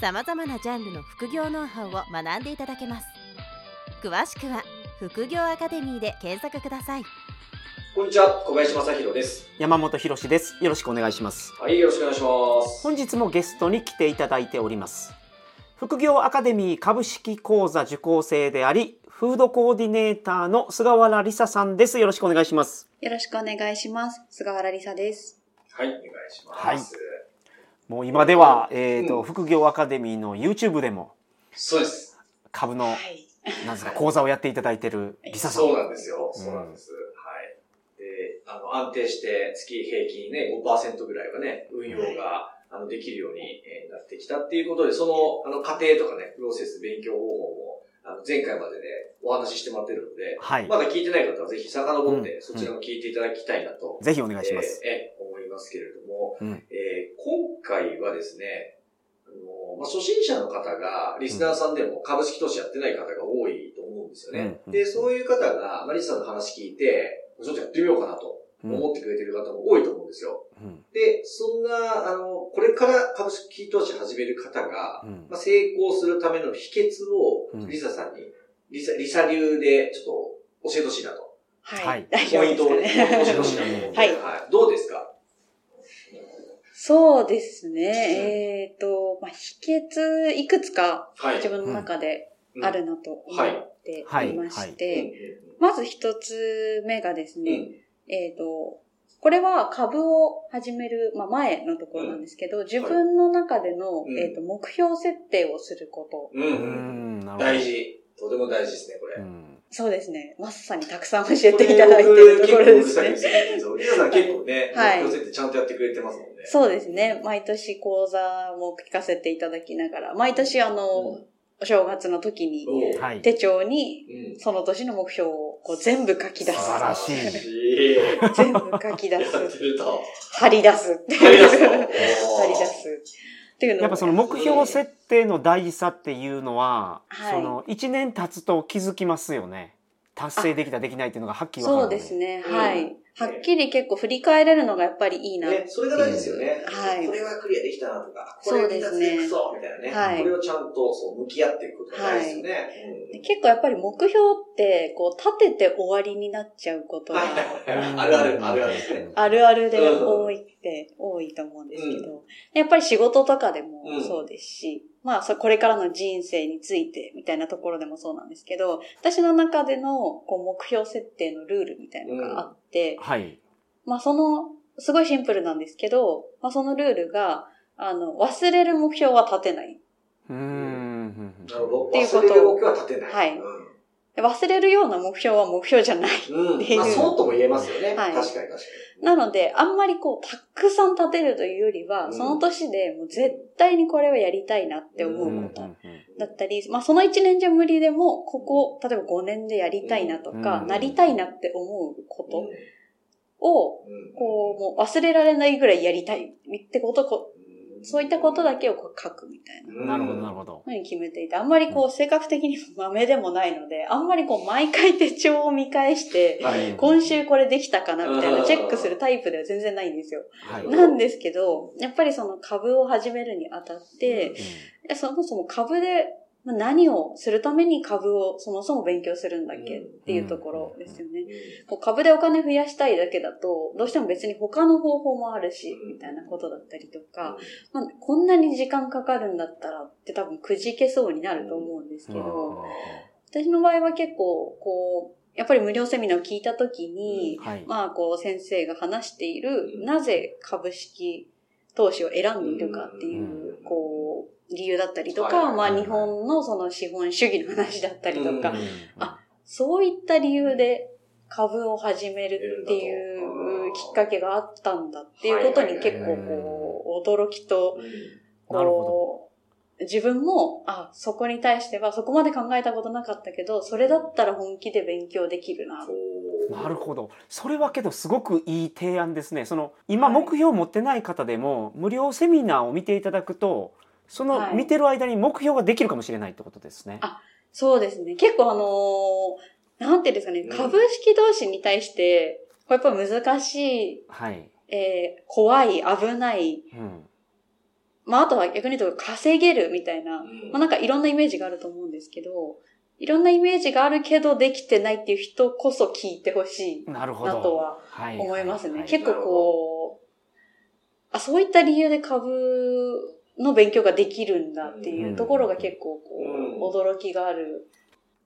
さまざまなジャンルの副業ノウハウを学んでいただけます詳しくは副業アカデミーで検索くださいこんにちは、小林正宏です。山本博です。よろしくお願いします。はい、よろしくお願いします。本日もゲストに来ていただいております。副業アカデミー株式講座受講生であり、フードコーディネーターの菅原梨沙さんです。よろしくお願いします。よろしくお願いします。菅原梨沙です。はい、お願いします。はいもう今では、えっ、と、うん副業アカデミーの YouTube でもそうです。株の、はい。なんですか、講座をやっていただいてる梨沙さん。そうなんですよ。そうなんです。はい。で、あの、安定して月平均ね、5%ぐらいはね、運用が、あの、できるようにえーなってきたっていうことで、その、あの、過程とかね、プロセス、勉強方法も、あの、前回までね、お話ししてもらってるので、はい。まだ聞いてない方はぜひ遡って、うんそちらも聞いていただきたいなと。ぜひお願いします。えーえー思いますけれども、うん。えー今回はですね、あのまあ、初心者の方が、リスナーさんでも株式投資やってない方が多いと思うんですよね。うんで、そういう方が、マリスさんの話聞いて、ちょっとやってみようかなとうん。思ってくれてる方も多いと思うんですよ。うん。で、そんな、あの、これから株式投資始める方が、うん。まあ、成功するための秘訣をうん、リサさんに、リサ、リサ流でちょっと教えてほしいなと。はい。ポイントを。ね教えてほしいなと思うんで、はい。どうですか？そうですね。えっ、と、まあ、秘訣、いくつかはい。自分の中であるなと思ってはい。いましうんて、まず一つ目がですね、うん。えっ、と、これは株を始める、まあ、前のところなんですけど、自分の中での、うん。えっ、と、目標設定をすること。うんううん。大事。とても大事ですね、これ。うんそうですね。まさにたくさん教えていただいているところですね。結構うですよね。そうリサさん結構ね、はい目標設定ちゃんとやってくれてますもんね。そうですね。毎年講座も聞かせていただきながら、毎年あの、うんお正月の時に。手帳にうん。その年の目標をこう全部書き出す。素晴らしい。全部書き出 やっす。てると。貼り出すっていう。貼り出すと 貼り出す。っていうのをやっぱその目標設定の大事さっていうのは、はいその1年経つと気づきますよね。達成できたできないっていうのがはっきり分かる。そうです。ね。うんはい。はっきり結構振り返れるのがやっぱりいいな。ね、それが大事ですよね。はいこれはクリアできたなとか、これそうですね2つでいくぞみたいなね。はいこれをちゃんとそう向き合っていくことが大事ですよね。うん結構やっぱり目標って、こう、立てて終わりになっちゃうことが、はいはいはい。あるある、あるあるですね。あるあるでうん多いって、多いと思うんですけど、やっぱり仕事とかでもそうですし、まあ、そこれからの人生についてみたいなところでもそうなんですけど、私の中でのこう目標設定のルールみたいなのがあって、はい。まあ、その、すごいシンプルなんですけど、まあ、そのルールが、あの、忘れる目標は立てない。うーん。なるほど。っていうこと忘れる目標は立てない。はい忘れるような目標は目標じゃない。うん。うん。っていうまあ、そうとも言えますよね。はい確かに確かに。なので、あんまりこう、たくさん立てるというよりは、うんその年でもう絶対にこれはやりたいなって思うことうんだったり、まあその1年じゃ無理でも、ここ、例えば5年でやりたいなとか、うんなりたいなって思うことうんを、うんこう、もう忘れられないぐらいやりたいってこと、こそういったことだけをこう書くみたいな。うんなるほど、なるほど。ふうに決めていて、あんまりこう、性格的に豆でもないので、あんまりこう、毎回手帳を見返して、はい。今週これできたかなみたいなチェックするタイプでは全然ないんですよ。なんですけど、やっぱりその株を始めるにあたって、そもそも株でまあ何をするために株をそもそも勉強するんだっけっていうところですよね。こう株でお金増やしたいだけだと、どうしても別に他の方法もあるし、みたいなことだったりとか、まあ、こんなに時間かかるんだったらって多分くじけそうになると思うんですけど、私の場合は結構、こう、やっぱり無料セミナーを聞いたときに、はい。まあ、こう、先生が話しているう、ん。なぜ株式投資を選んでいるかっていうう、こう、理由だったりとか、はい。はいはい。まあ、日本のその資本主義の話だったりとかうん、あそういった理由で株を始めるっていうきっかけがあったんだっていうことに結構こう、驚きと、なるほこう、自分も、あ、そこに対してはそこまで考えたことなかったけど、それだったら本気で勉強できるな。なるほど。それはけどすごくいい提案ですね。その今目標を持ってない方でも、無料セミナーを見ていただくとその見てる間に目標ができるかもしれないってことですね。あそうですね。結構あのーなんていうんですかね、うん。株式投資に対して、これやっぱ難しい、はい、えー怖い、危ない、うん。まああとは逆に言うと稼げるみたいな、うん。まあなんかいろんなイメージがあると思うんですけど、いろんなイメージがあるけどできてないっていう人こそ聞いてほしいなるほど。なとははい思いますね。はい。結構こう、あ、そういった理由で株の勉強ができるんだっていうところが結構こう、驚きがある。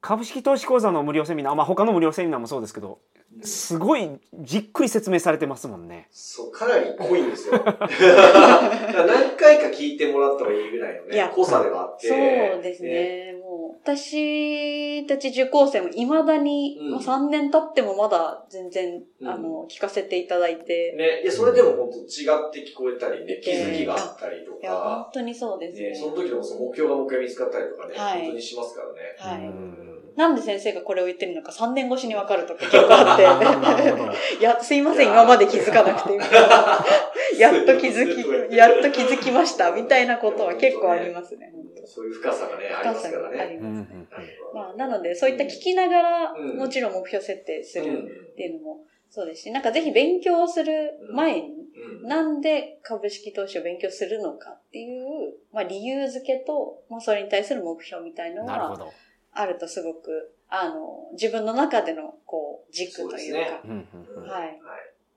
株式投資講座の無料セミナー、まあ、他の無料セミナーもそうですけどすごいじっくり説明されてますもんね。そう、かなり濃いんですよ。何回か聞いてもらった方がいいぐらいのいやね、濃さではあって。そうですね。もう、私たち受講生も未だに、うんまあ、3年経ってもまだ全然、うんあの、聞かせていただいて、ね、いや、それでも本当違って聞こえたりね、気づきがあったりといや、か本、当にそうですね。ね、その時のその目標がもう一回見つかったりとかね、はい本当にしますからね。はい。うんなんで先生がこれを言ってるのか3年越しにわかるとか結構あって。いや、すいません、今まで気づかなくて。やっと気づき、やっと気づきました、みたいなことは結構ありますね。そういう深さがね、ありますからね。深さがあります。うんまあ、なので、そういった聞きながら、うんもちろん目標設定すうんるっていうのもそうですし、なんかぜひ勉強する前に、うんなんで株式投資を勉強するのかっていう、まあ理由付けと、まあそれに対する目標みたいのが。あるとすごく、あの、自分の中での、こう、軸というか、うはい。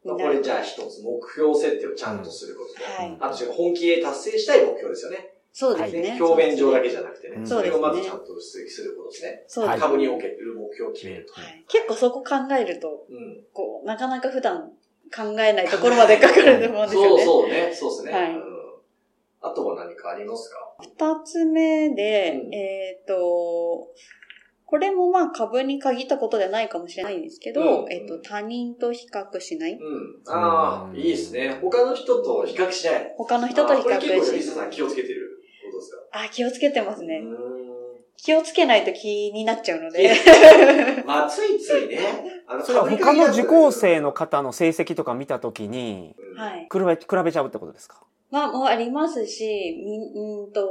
まあ、これじゃあ一つ目標設定をちゃんとすることと、はい。あと本気で達成したい目標ですよね。そうですね。ね表面上だけじゃなくてね、うんそれをまずちゃんと出撃することですね。そうですね。株における目標を決めると。はい結構そこ考えると、うんこう、なかなか普段考えないところまでかかると思うんですよそうね。そうね、そうですね。はいうんあとは何かありますか？二つ目で、うんえっ、と、これもまあ株に限ったことではないかもしれないんですけど、うんえっ、と、他人と比較しない。うん。ああ、いいですね。他の人と比較しない。他の人と比あーこれ較し結構リサさん気をつけてることですか？あ、気をつけてますね。気をつけないと気になっちゃうので。んまあ、ついついね。あそれは他の受講生の方の成績とか見たときに、はい。比べ、比べちゃうってことですか？まあ、もうありますし、みうんと、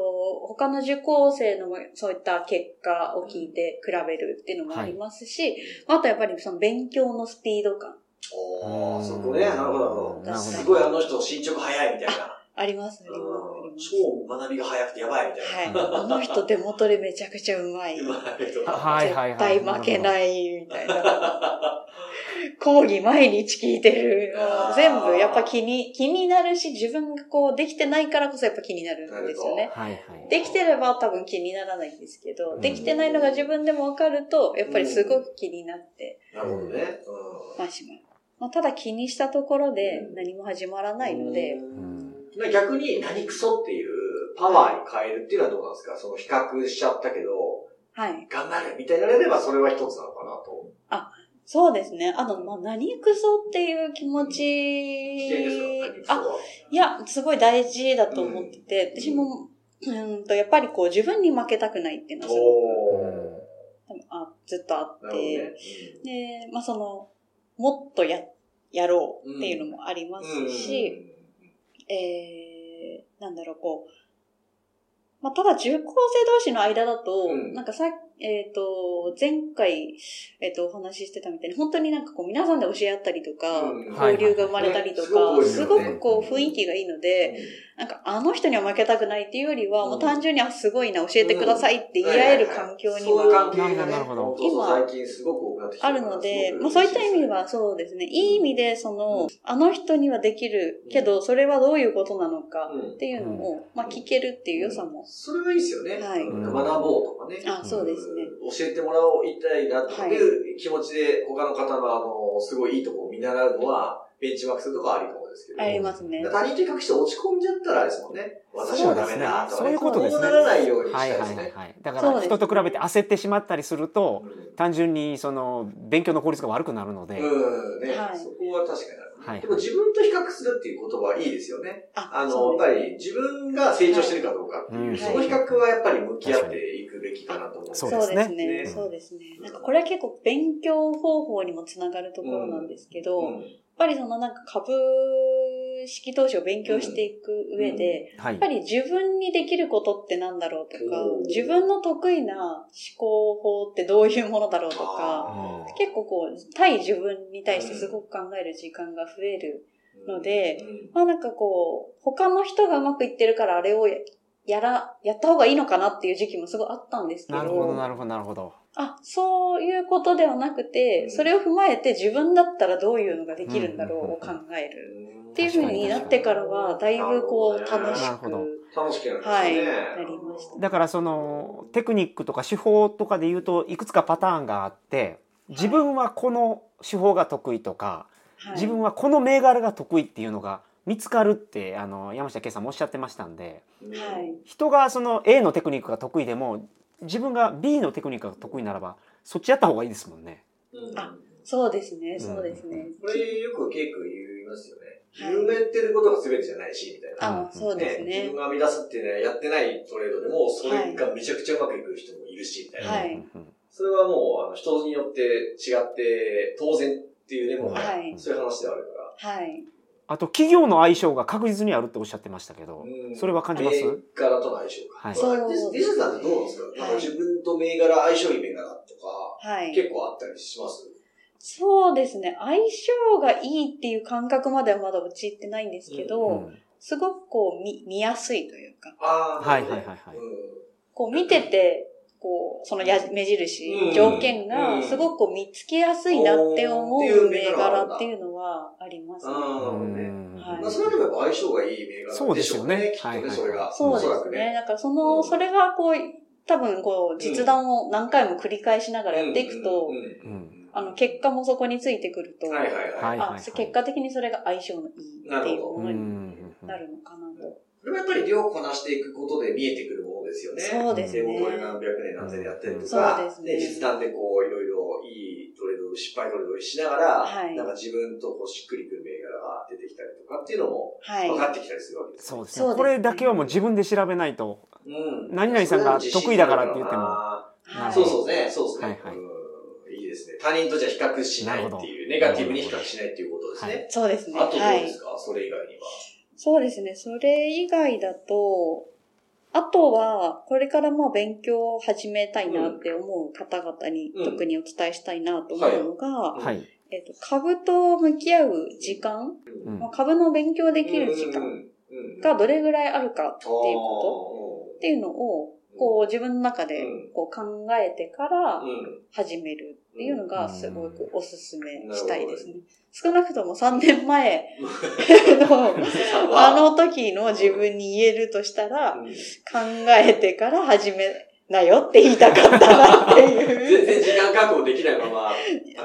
他の受講生のもそういった結果を聞いて比べるっていうのもありますし、あとやっぱりその勉強のスピード感おー、そこね。なるほど、なるほど。すごいあの人進捗早いみたいな。あります、あります、ありうんます。超学びが早くてやばいみたいな。はい。あの人手元でめちゃくちゃうまい。うまいとか。はいはいはい。絶対負けない、みたいな。講義毎日聞いてる。全部やっぱ気に、気になるし、自分がこうできてないからこそやっぱ気になるんですよね。はいはい。できてれば多分気にならないんですけど、うんできてないのが自分でもわかると、やっぱりすごく気になってなるほどね。まあしまう。まあ、ただ気にしたところでうん何も始まらうん。ないので、うん逆に何クソっていうパワーに変えるっていうのはどうなんですか？その比較しちゃったけど、はい。頑張るみたいになれればそれは一つなのかなと。そうですね。あと、まあ、何クソっていう気持ち。危険ですか？あ、は。いや、すごい大事だと思ってて、私も、うんと、やっぱりこう自分に負けたくないっていうのはすごくあずっとあっなるほどねて、。で、まあその、もっとや、やろうっていうのもありますうんし、えー、なんだろう、こう、まあ、ただ受講生同士の間だと、うん。なんかさ、えっ、と、前回、えっ、と、お話ししてたみたいに、本当になんかこう、皆さんで教え合ったりとか、うん。交流が生まれたりとか、はいすごくこう、雰囲気がいいので、なんか、あの人には負けたくないっていうよりは、うん。もう単純に、あ、すごいな、教えてくださいって言い合える環境にそうい。う関は係がね、なるほど本当そう最近すごく多くなってきてあるので、まあそういった意味ではそうですね。いい意味で、その、あの人にはできるけど、それはどういうことなのかうん。っていうのを、まあ聞けるっていう良さも。それはいいですよね。はい。うん学ぼうとかね。あ、そうですね。うん。教えてもらおう、いたいなとはいいう気持ちで他の方のあの、すごいいいところを見習うのは、ベンチマークするとかはありかもですけど。ありますね。他人と比較して落ち込んじゃったらあれですもんね。私はダメだとか、そういうことですね。こうならないようにしたはいいですね。はいはいはい。だから人と比べて焦ってしまったりすると、単純にその勉強の効率が悪くなるので、うん、ね、はい。そこは確かにある。はいでも自分と比較するっていう言葉はいいですよね。ああの、やっぱり自分が成長してるかどうかっていう、はい。その比較はやっぱり向き合っていくべきかなと思うんそうそうですね。ねそうですね。なんかこれは結構勉強方法にもつながるところなんですけど、うん。やっぱりそのなんか株式投資を勉強していく上で、はいやっぱ。り自分にできることってなんだろうとかうん、自分の得意な思考法ってどういうものだろうとか、あ結構こう、対自分に対してすごく考える時間が増える。ーのでうんまあなんかこう、他の人がうまくいってるからあれをやら、やった方がいいのかなっていう時期もすごいあったんですけど、なるほど、なるほど、なるほど。あ、そういうことではなくて、それを踏まえて自分だったらどういうのができるんだろうを考える。っていう風になってからは、だいぶこう楽しなるほどく、楽しくなりますはい、ね。なりました。だからそのテクニックとか手法とかで言うといくつかパターンがあって自分はこの手法が得意とか、はい自分はこの銘柄が得意っていうのが見つかるってあの山下圭さんもおっしゃってましたんではい。人がその A のテクニックが得意でも自分が B のテクニックが得意ならばそっちやった方がいいですもんね。うんあそうですね、んそうですね。これよくケイ君言いますよね。はい自分がやってることが全てじゃないし、みたいな。あ、そうですね自分。が生み出すっていうのはやってないトレードでも、それがめちゃくちゃうまくいく人もいるし、みたいな。はいそれはもう、あの、人によって違って当然っていうね、もう、はいそういう話ではあるから。はい。あと企業の相性が確実にあるっておっしゃってましたけど、うん。それは感じます？銘柄との相性か。はい。そう。ディディズさんってどうなんですか、はい。自分と銘柄相性いい銘柄とか、はい。結構あったりします？そうですね。相性がいいっていう感覚まではまだ陥ってないんですけど、うん。すごくこう見、見やすいというか、ああ、はいはいはいはい。こう見てて、こう、そのや目印、うん。条件うんがすごくこう見つけやすいなって思うう銘柄っていうのはありますね。うん。ね。うん。はい。まあ、それはでもやっぱ相性がいい銘柄そうですよね。でしょきっとね、はいはいそれが。そうおそらくですね。。だからその、うん。それがこう、多分こう、実弾を何回も繰り返しながらやっていくとうん、うん。あの、結果もそこについてくると、はいはいはいはい。あ、結果的にそれが相性のいいっていうものになるのかなと。それはやっぱり量をこなしていくことで見えてくるものですよね。そうですね手元で何百年何千年やってるとそうか、ですね実弾でこう、いろいろいい失敗トレードをしながら、はいなんか自分とこうしっくりくる銘柄が出てきたりとかっていうのもはい。分かってきたりするわけですよ。そうですねそうですねこれだけはもう自分で調べないとうん何々さんが得意だからって言ってもあはいーそうそうですね、そうですね。はいはいうんいいですね。他人とじゃ比較しないっていう、ネガティブに比較しないっていうことですね。そうですね。あとどうはい。ですか、それ以外には。そうですね。それ以外だと、あとは、これからまあ勉強を始めたいなって思う方々にうん。特にお伝えしたいなと思うのが、はい、えっと、株と向き合う時間、うん。まあ株の勉強できる時間がどれぐらいあるかっていうことっていうのを、こう自分の中でうん。こう考えてから始めるっていうのがすごくおすすめしたいですね。う。少なくとも3年前 のああの時の自分に言えるとしたら、うん。考えてから始めなよって言いたかったなっていう。全然時間確保できないまま、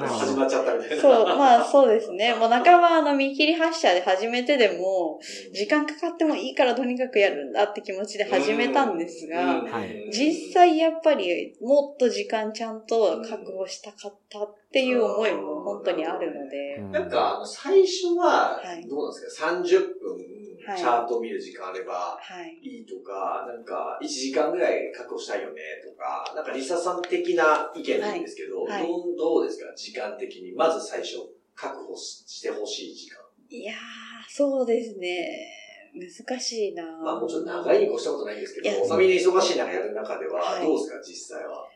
始まっちゃったみたいな。そう、まあそうですね。もう半ばあの見切り発車で始めてでも、時間かかってもいいからとにかくやるんだって気持ちで始めたんですが、はい。実際やっぱりもっと時間ちゃんと確保したかったっていう思いも本当にあるので、うん。なんか、最初ははい、どうなんですか、30分、はいチャートを見る時間あれば、はい。いいとか、なんか、1時間ぐらい確保したいよね、とか、なんか、リサさん的な意見でいいんですけど、はいはいどうどうですか、時間的に。まず最初、確保ししてほしい時間。いやー、そうですね。難しいなまあ、もちろん長いに越したことないんですけど、まあ、みんな忙しい中やる中では、はいどうですか、実際は？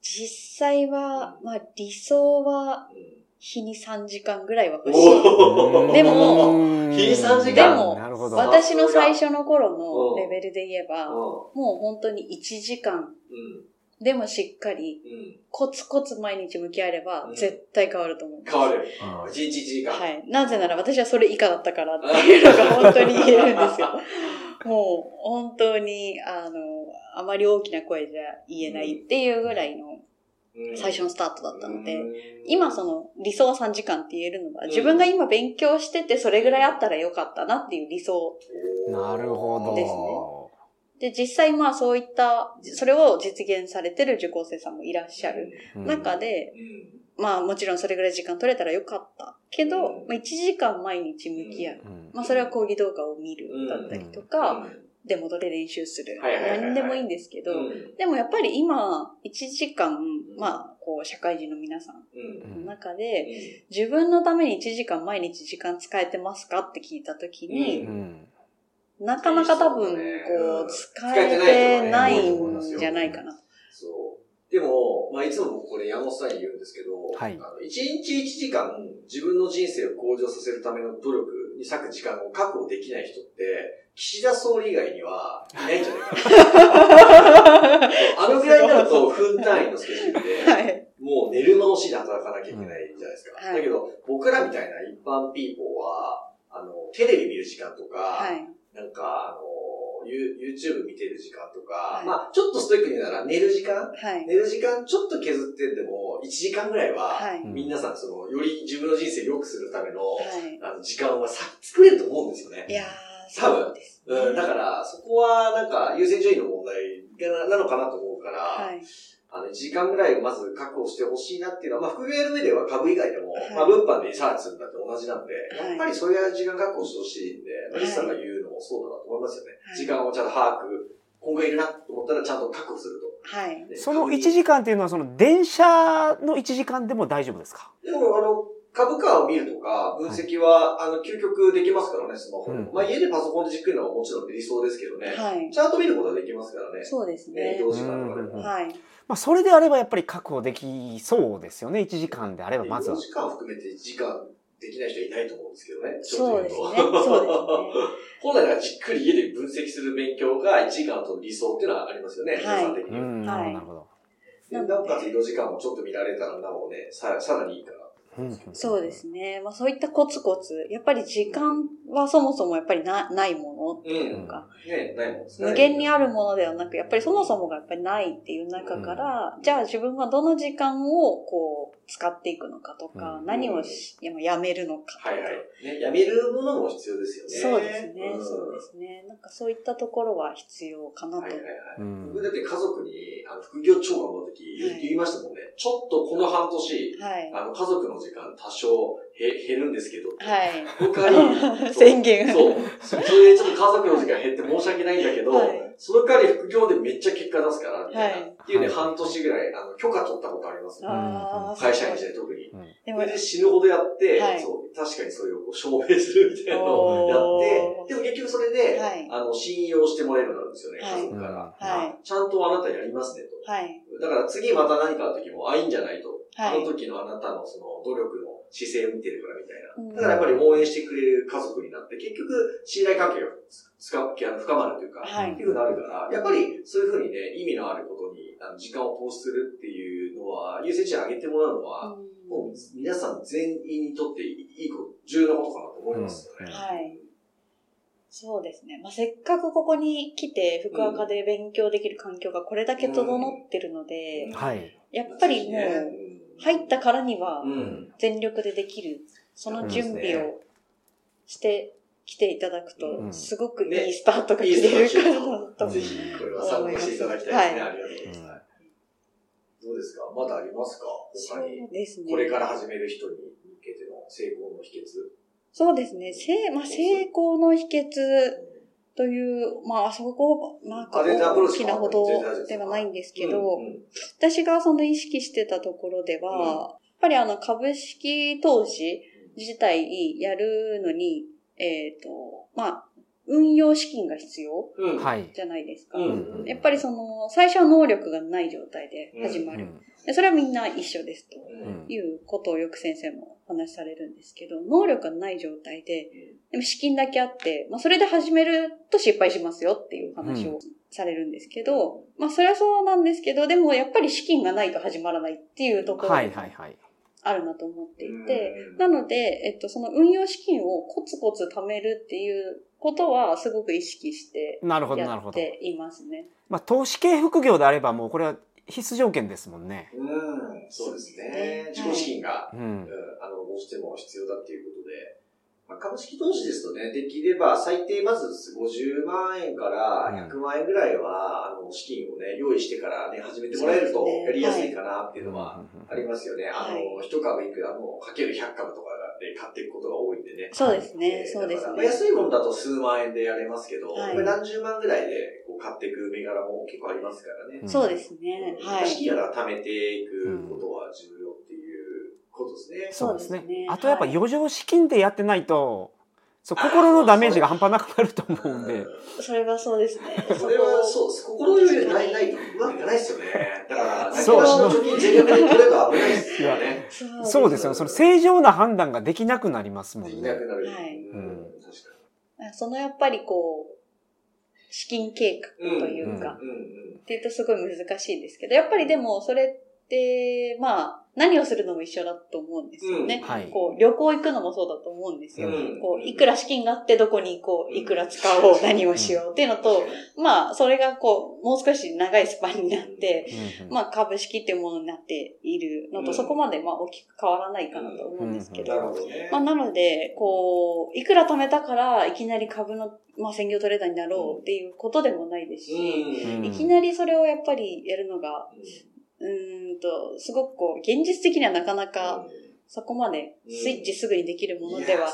実際は、まあ理想はうん日に3時間ぐらいは欲しい。でもうん 日に3時間でも私の最初の頃のレベルで言えば、うもう本当に1時間ん。でもしっかり。コツコツ毎日向き合えればうん絶対変わると思う。変わる。うん1日1時間。はい。なぜなら私はそれ以下だったからっていうのが本当に言えるんですよ。もう本当に、あの、あまり大きな声じゃ言えないっていうぐらいのうん最初のスタートだったので、うん。今その理想は3時間って言えるのは、自分が今勉強しててそれぐらいあったらよかったなっていう理想。なるほど。ですねで、実際まあそういった、それを実現されてる受講生さんもいらっしゃるうん。中で、うん。まあもちろんそれぐらい時間取れたらよかった。けど、うん。まあ1時間毎日向き合う。うん。まあそれは講義動画を見るだったりとか、うん。デモドで練習する。何でもいいんですけど、うん。でもやっぱり今、1時間、まあ、こう、社会人の皆さんうん。の中で、自分のために1時間毎日時間使えてますかって聞いたときに、うん。なかなか多分、こう使えてないんじゃないかな。そう。でも、まあ、いつも僕これ山本さんに言うんですけど、はい。あの1日1時間自分の人生を向上させるための努力に割く時間を確保できない人って、岸田総理以外にはいないんじゃないかな。あのぐらいになると分単位のスケジュールで、はい。もう寝る間をしで働かなきゃいけないじゃないですか。はいだけど、僕らみたいな一般ピーポーは、あの、テレビ見る時間とか、はい。なんか、あの、ユ YouTube 見てる時間とか、はいまあちょっとストイックに言うなら寝る時間はい。寝る時間ちょっと削ってでも、1時間ぐらいは、皆さん、その、より自分の人生を良くするための、はい。あの、時間はさ、作れると思うんですよね。いやー、多分そう。うん、だから、そこは、なんか、優先順位の問題がなのかなと思うから、はい。あの、1時間ぐらいまず確保してほしいなっていうのは、まあ、副業やる上では株以外でも、はいまあ、物販でリサーチするんだって同じなんで、はいやっぱりそういう時間確保してほしいんで、リスさんが言うそうだなと思いますよね。はい時間をちゃんと把握、今後いるなと思ったらちゃんと確保すると。はい。でその1株に時間っていうのは、その電車の1時間でも大丈夫ですか？でも、あの、株価を見るとか、分析は、あの、究極できますからね、スマホ。うんまあ、家でパソコンでじっくりのはもちろん理想ですけどね。はい。チャート見ることはできますからね。そうですね。ね移動時間とかでも。うんはい。まあ、それであればやっぱり確保できそうですよね。1時間であれば、まずは移動。時間含めて1時間できない人はいないと思うんですけどね。そうですね。そうですね。本来ならじっくり家で分析する勉強が1時間との理想っていうのはありますよね。はい皆さん的には。うん、なるほど、なるほど。でなおかつ移動時間もちょっと見られたらなおね、ささらにいいから。うんそうですね。まあそういったコツコツ、やっぱり時間はそもそもやっぱりなないものっていうか、ね、ないもんですね。無限にあるものではなく、やっぱりそもそもがやっぱりないっていう中から、じゃあ自分はどの時間をこう使っていくのかとか、うん何をしややめるのかとか。はいはい。ね、やめるものも必要ですよね。そうですね、んそうですね。なんかそういったところは必要かなと。はいはいはい。うん僕だって家族に、あの、副業超頑張るときはい言いましたもんね。ちょっとこの半年、はい。あの、家族の時間多少へ減るんですけど、はい。その代わり、宣言そう。それでちょっと家族の時間減って申し訳ないんだけど、はいその代わり副業でめっちゃ結果出すから、みたいな。はいっていうね、はい半年ぐらい、あの、許可取ったことあります、あー会社員時代特に。でもそれで死ぬほどやって、はいそう、確かにそれをこう証明するみたいなのをやって、でも結局それで、はいあの、信用してもらえるようになるんですよね、はい家族から。はいあちゃんとあなたやりますねと。はい。だから次また何かの時も、あ、いいんじゃないと。はいあの時のあなたのその努力の姿勢を見てるからみたいうんな。だからやっぱり応援してくれる家族になって、結局信頼関係がつかあの深まるというか、はいっていうふうになるから、やっぱりそういうふうにね、意味のあることにあの時間を投資するっていうのは、優先順位上げてもらうのは、もう皆さん全員にとっていいこと、重要なことかなと思いますよね。うんはい。そうですね。まあ、せっかくここに来て、福岡で勉強できる環境がこれだけ整ってるので、はい。やっぱりもう、入ったからにはう、ん。全力でできる、その準備をして来ていただくうと、んすごくいねいスタートが切れるからだとぜひ、これは参考にしていただきたいですね。はいありがとうございます。どうですか？まだありますか？そ他に。うですね。これから始める人に向けての成功の秘訣。そうですね。せまあ、成功の秘訣という、まあ、そこ、なんか大チきなほどではないんですけど、うんうん。私がその意識してたところでは、うん。やっぱりあの株式投資自体やるのに、えっ、と、まあ、運用資金が必要。じゃないですか。うん。やっぱりその、最初は能力がない状態で始まる。うんでそれはみんな一緒ですとうんいうことをよく先生もお話しされるんですけど、能力がない状態で、でも資金だけあって、まあそれで始めると失敗しますよっていう話をされるんですけど、まあそれはそうなんですけど、でもやっぱり資金がないと始まらないっていうところはいがはいはい。あるなと思っていて、うんなので、えっと、その運用資金をコツコツ貯めるっていうことはすごく意識してなるほどなや。っていますね。まあ投資系副業であればもうこれは必須条件ですもんね。うん、そうですね。自己資金が、うんう。んあの、どうしても必要だっていうことで、まあ、株式投資ですとね、できれば最低まず50万円から100万円ぐらいは、あの、資金をね、用意してからね、始めてもらえるとやりやすいかなっていうのはありまますよね。あの、は一株いくらもかける100株とかで買っていくことが多いんでね。そうですね、えーそうですだからまあね。安いものだと数万円でやれますけど、はいこれ何十万ぐらいでこう買っていく銘柄も結構ありますからね。そうですね。はい。資金は貯めていくことは重要っていうことですね。そうですねそうですねあとやっぱはい余剰資金でやってないと、そう心のダメージが半端なくなると思うんで。それはそうですね。それはそう、心余裕ない、ないとうまくいかないですよね。だから、そう全額で取れば危ないですよね。そうですよ。その正常な判断ができなくなりますもんねできな。くなる。はいうん、確かそのやっぱりこう、資金計画に。というか、うん、うん、っていうとすごい難しいですけど、やっぱりでもそれって、まあ、何をするのも一緒だと思うんですよね。うん。はい。こう、旅行行くのもそうだと思うんですよ。うん。こう、いくら資金があってどこに行こう、いくら使おう、何をしようっていうのと、まあ、それがこう、もう少し長いスパンになって、まあ、株式っていうものになっているのと、うん。そこまでまあ大きく変わらないかなと思うんですけど。まあ、なので、こう、いくら貯めたから、いきなり株の、まあ、専業トレーダーになろうっていうことでもないですし、いきなりそれをやっぱりやるのが、うーんと、すごくこう、現実的にはなかなか、そこまでスイッチすぐにできるものでは、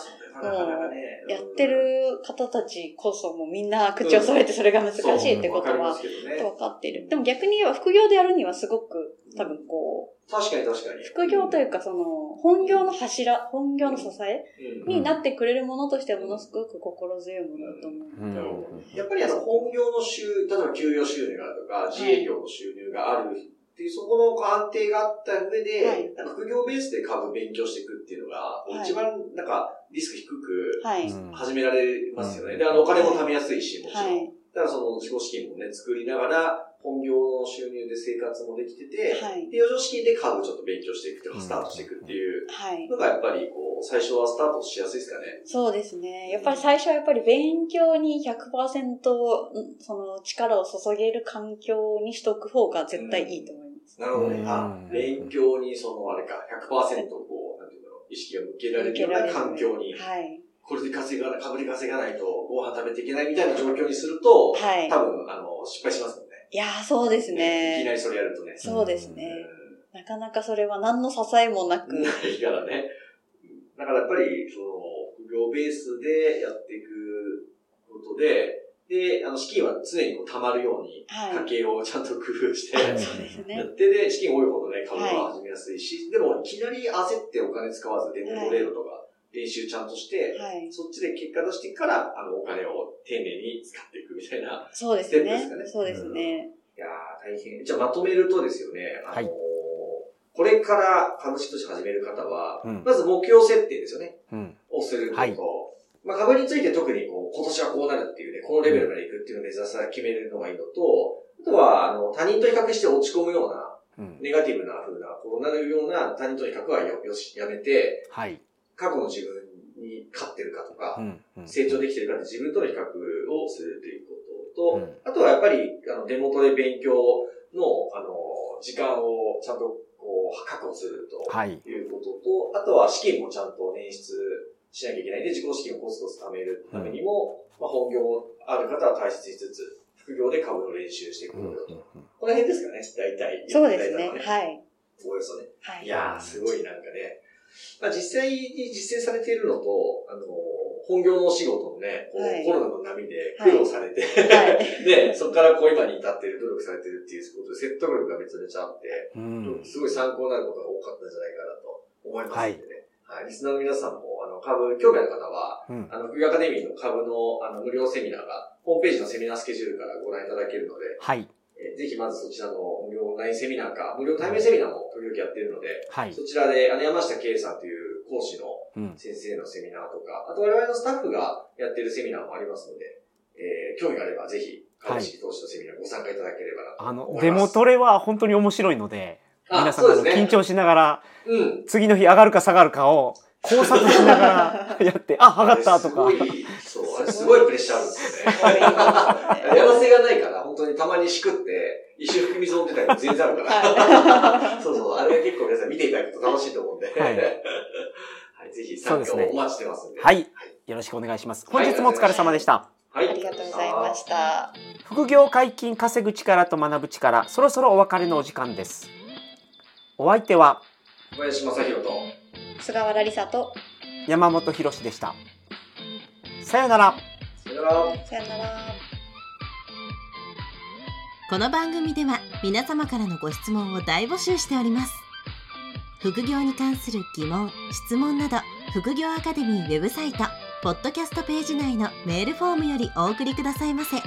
やってる方たちこそもうみんな口を揃えてそれが難しいってことは分かっている。でも逆に言えば副業でやるにはすごく多分こう、確かに確かに。副業というかその、本業の柱、本業の支えうん。になってくれるものとしてはものすごく心強いものだと思う。やっぱりあの、本業の収、例えば給与収入があるとか、自営業の収入があるっていう、そこの安定があった上で、はいなんか副業ベースで株勉強していくっていうのが、はい一番なんかリスク低くはい。うん始められますよね。うんで、あの、お金も貯めやすいし、もちろん。はい。だからその自己資金もね、作りながら、本業の収入で生活もできてて、はい。で、余剰資金で株ちょっと勉強していくというか、スタートしていくっていうはい。のが、やっぱりこう、最初はスタートしやすいですかね。そうですね。やっぱり最初はやっぱり勉強に100%その力を注げる環境にしとく方が絶対いいと思います。なるほどね。うんあ、勉強にその、あれか、100%こう、なんていうんだろう、意識が向けられるような環境に、はい。これで稼がない、株で稼がないとご飯食べていけないみたいな状況にすると、はい。多分、あの、失敗しますもんね。いやー、そうですいきね。なりそれやるとね。そうですうね。なかなかそれは何の支えもなく。ん。ないからね。だからやっぱり、その、副業ベースでやっていくことで、で、あの、資金は常にこう貯まるように、はい。家計をちゃんと工夫して、はいそうですね。やってで、資金多いほどね、株が始めやすいし、でも、いきなり焦ってお金使わず、デモトレードとか、練習ちゃんとして、はい。そっちで結果出してから、あの、お金を丁寧に使っていくみたいな。そうですね。ねそうですね。いやー、大変。じゃあ、まとめるとですよね、あのーはいこれから株式投資始める方は、うんまず目標設定ですよね。うんをすること。はいまあ、株について特にこう、今年はこうなるっていうね、このレベルまで行くっていうのを目指さ、決めるのがいいのと、あとは、あの、他人と比較して落ち込むような、うんネガティブな風な、こうなるような他人との比較はよよし、やめて、はい。過去の自分に勝ってるかとか、うんうん成長できてるかって自分との比較をするということと、うんあとはやっぱり、あの、デモトで勉強の、あの、時間をちゃんとこう、確保するとはい。いうことと、あとは資金もちゃんと捻出しなきゃいけないんで、自己資金をコツコツ貯めるためにも、まあ、本業ある方は大切にしつつ、副業で株の練習していくうんことと。この辺ですかね、大体。そうですね。ははい。おおよそね。はいい。やー、すごいなんかね、まあ、実際に実践されているのと、あの、本業のお仕事のね、こうはいコロナの波で苦労されて、はい。で、そこからこう今に至っている、努力されてるっていうことで説得力がめちゃめちゃあって、うんすごい参考になることが多かったんじゃないかなと思いますのでね。はい。リスナーの皆さんも、あの、株、興味ある方は、うんあの、副業アカデミーの株の、あの、無料セミナーが、ホームページのセミナースケジュールからご覧いただけるので、はい。えーぜひまずそちらの無料オンラインセミナーか、無料対面セミナーも時々やってるので、はい。そちらで、あの、山下圭さんという講師のうん。先生のセミナーとか、あと我々のスタッフがやってるセミナーもありますので、えー興味があればぜひ、株式投資のセミナーご参加いただければなとあの、思います。デモトレは本当に面白いので、あ皆さん、ね緊張しながら、うん。次の日上がるか下がるかを考察しながら やって、あ、上がったとか。すごい、そう、あれすごいプレッシャーあるんですよね。やらせがないから、本当にたまにしくって、一瞬含み損出たりも全然あるから。そうそう、あれ結構皆さん見ていただくと楽しいと思うんで。はいはい、ぜひ参加をお待ちしてますんで。はい。よろしくお願いします。本日もお疲れ様でした。はい。ありがとうございました。副業解禁稼ぐ力と学ぶ力、そろそろお別れのお時間です。お相手は小林正宏と、菅原梨沙と、山本博史でした。さようなら。さよなら。さよなら。この番組では皆様からのご質問を大募集しております副業に関する疑問・質問など副業アカデミーウェブサイトポッドキャストページ内のメールフォームよりお送りくださいませ